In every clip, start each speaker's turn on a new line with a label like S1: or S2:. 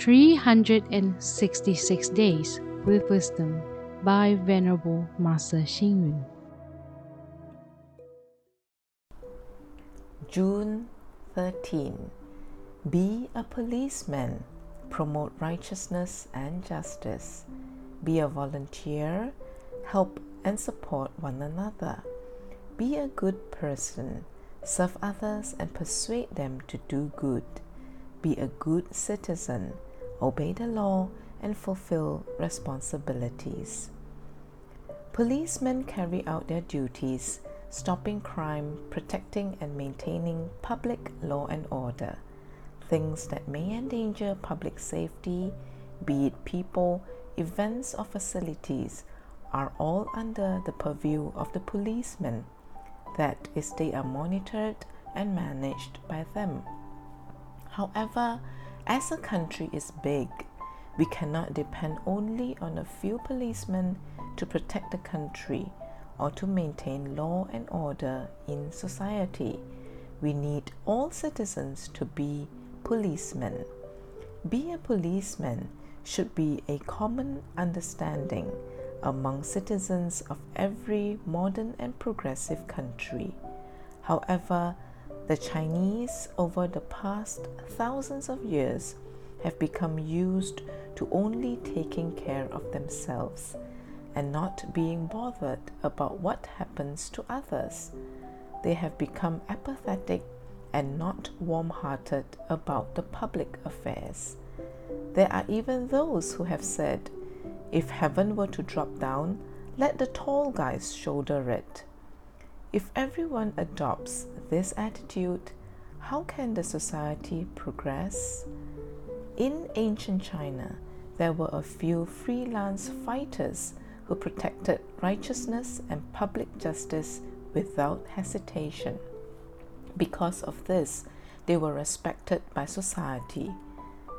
S1: 366 Days with Wisdom by Venerable Master Xing Yun.
S2: June 13. Be a policeman. Promote righteousness and justice. Be a volunteer. Help and support one another. Be a good person. Serve others and persuade them to do good. Be a good citizen. Obey the law and fulfill responsibilities. Policemen carry out their duties, stopping crime, protecting and maintaining public law and order. Things that may endanger public safety, be it people, events, or facilities, are all under the purview of the policemen. That is, they are monitored and managed by them. However, as a country is big, we cannot depend only on a few policemen to protect the country or to maintain law and order in society. We need all citizens to be policemen. Be a policeman should be a common understanding among citizens of every modern and progressive country. However, the Chinese, over the past thousands of years, have become used to only taking care of themselves and not being bothered about what happens to others. They have become apathetic and not warm hearted about the public affairs. There are even those who have said, if heaven were to drop down, let the tall guys shoulder it. If everyone adopts this attitude, how can the society progress? In ancient China, there were a few freelance fighters who protected righteousness and public justice without hesitation. Because of this, they were respected by society.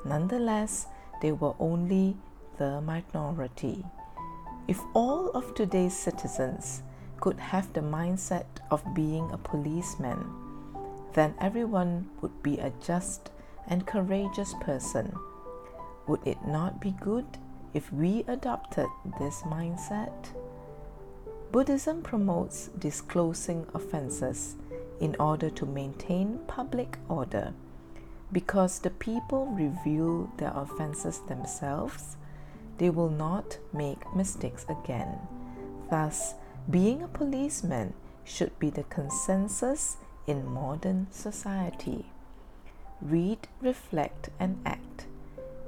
S2: Nonetheless, they were only the minority. If all of today's citizens could have the mindset of being a policeman, then everyone would be a just and courageous person. Would it not be good if we adopted this mindset? Buddhism promotes disclosing offenses in order to maintain public order. Because the people reveal their offenses themselves, they will not make mistakes again. Thus, being a policeman should be the consensus in modern society. Read, reflect, and act.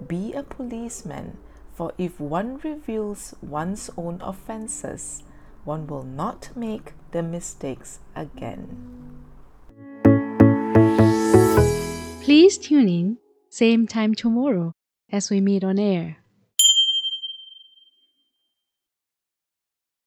S2: Be a policeman for if one reveals one's own offenses, one will not make the mistakes again.
S1: Please tune in, same time tomorrow as we meet on air.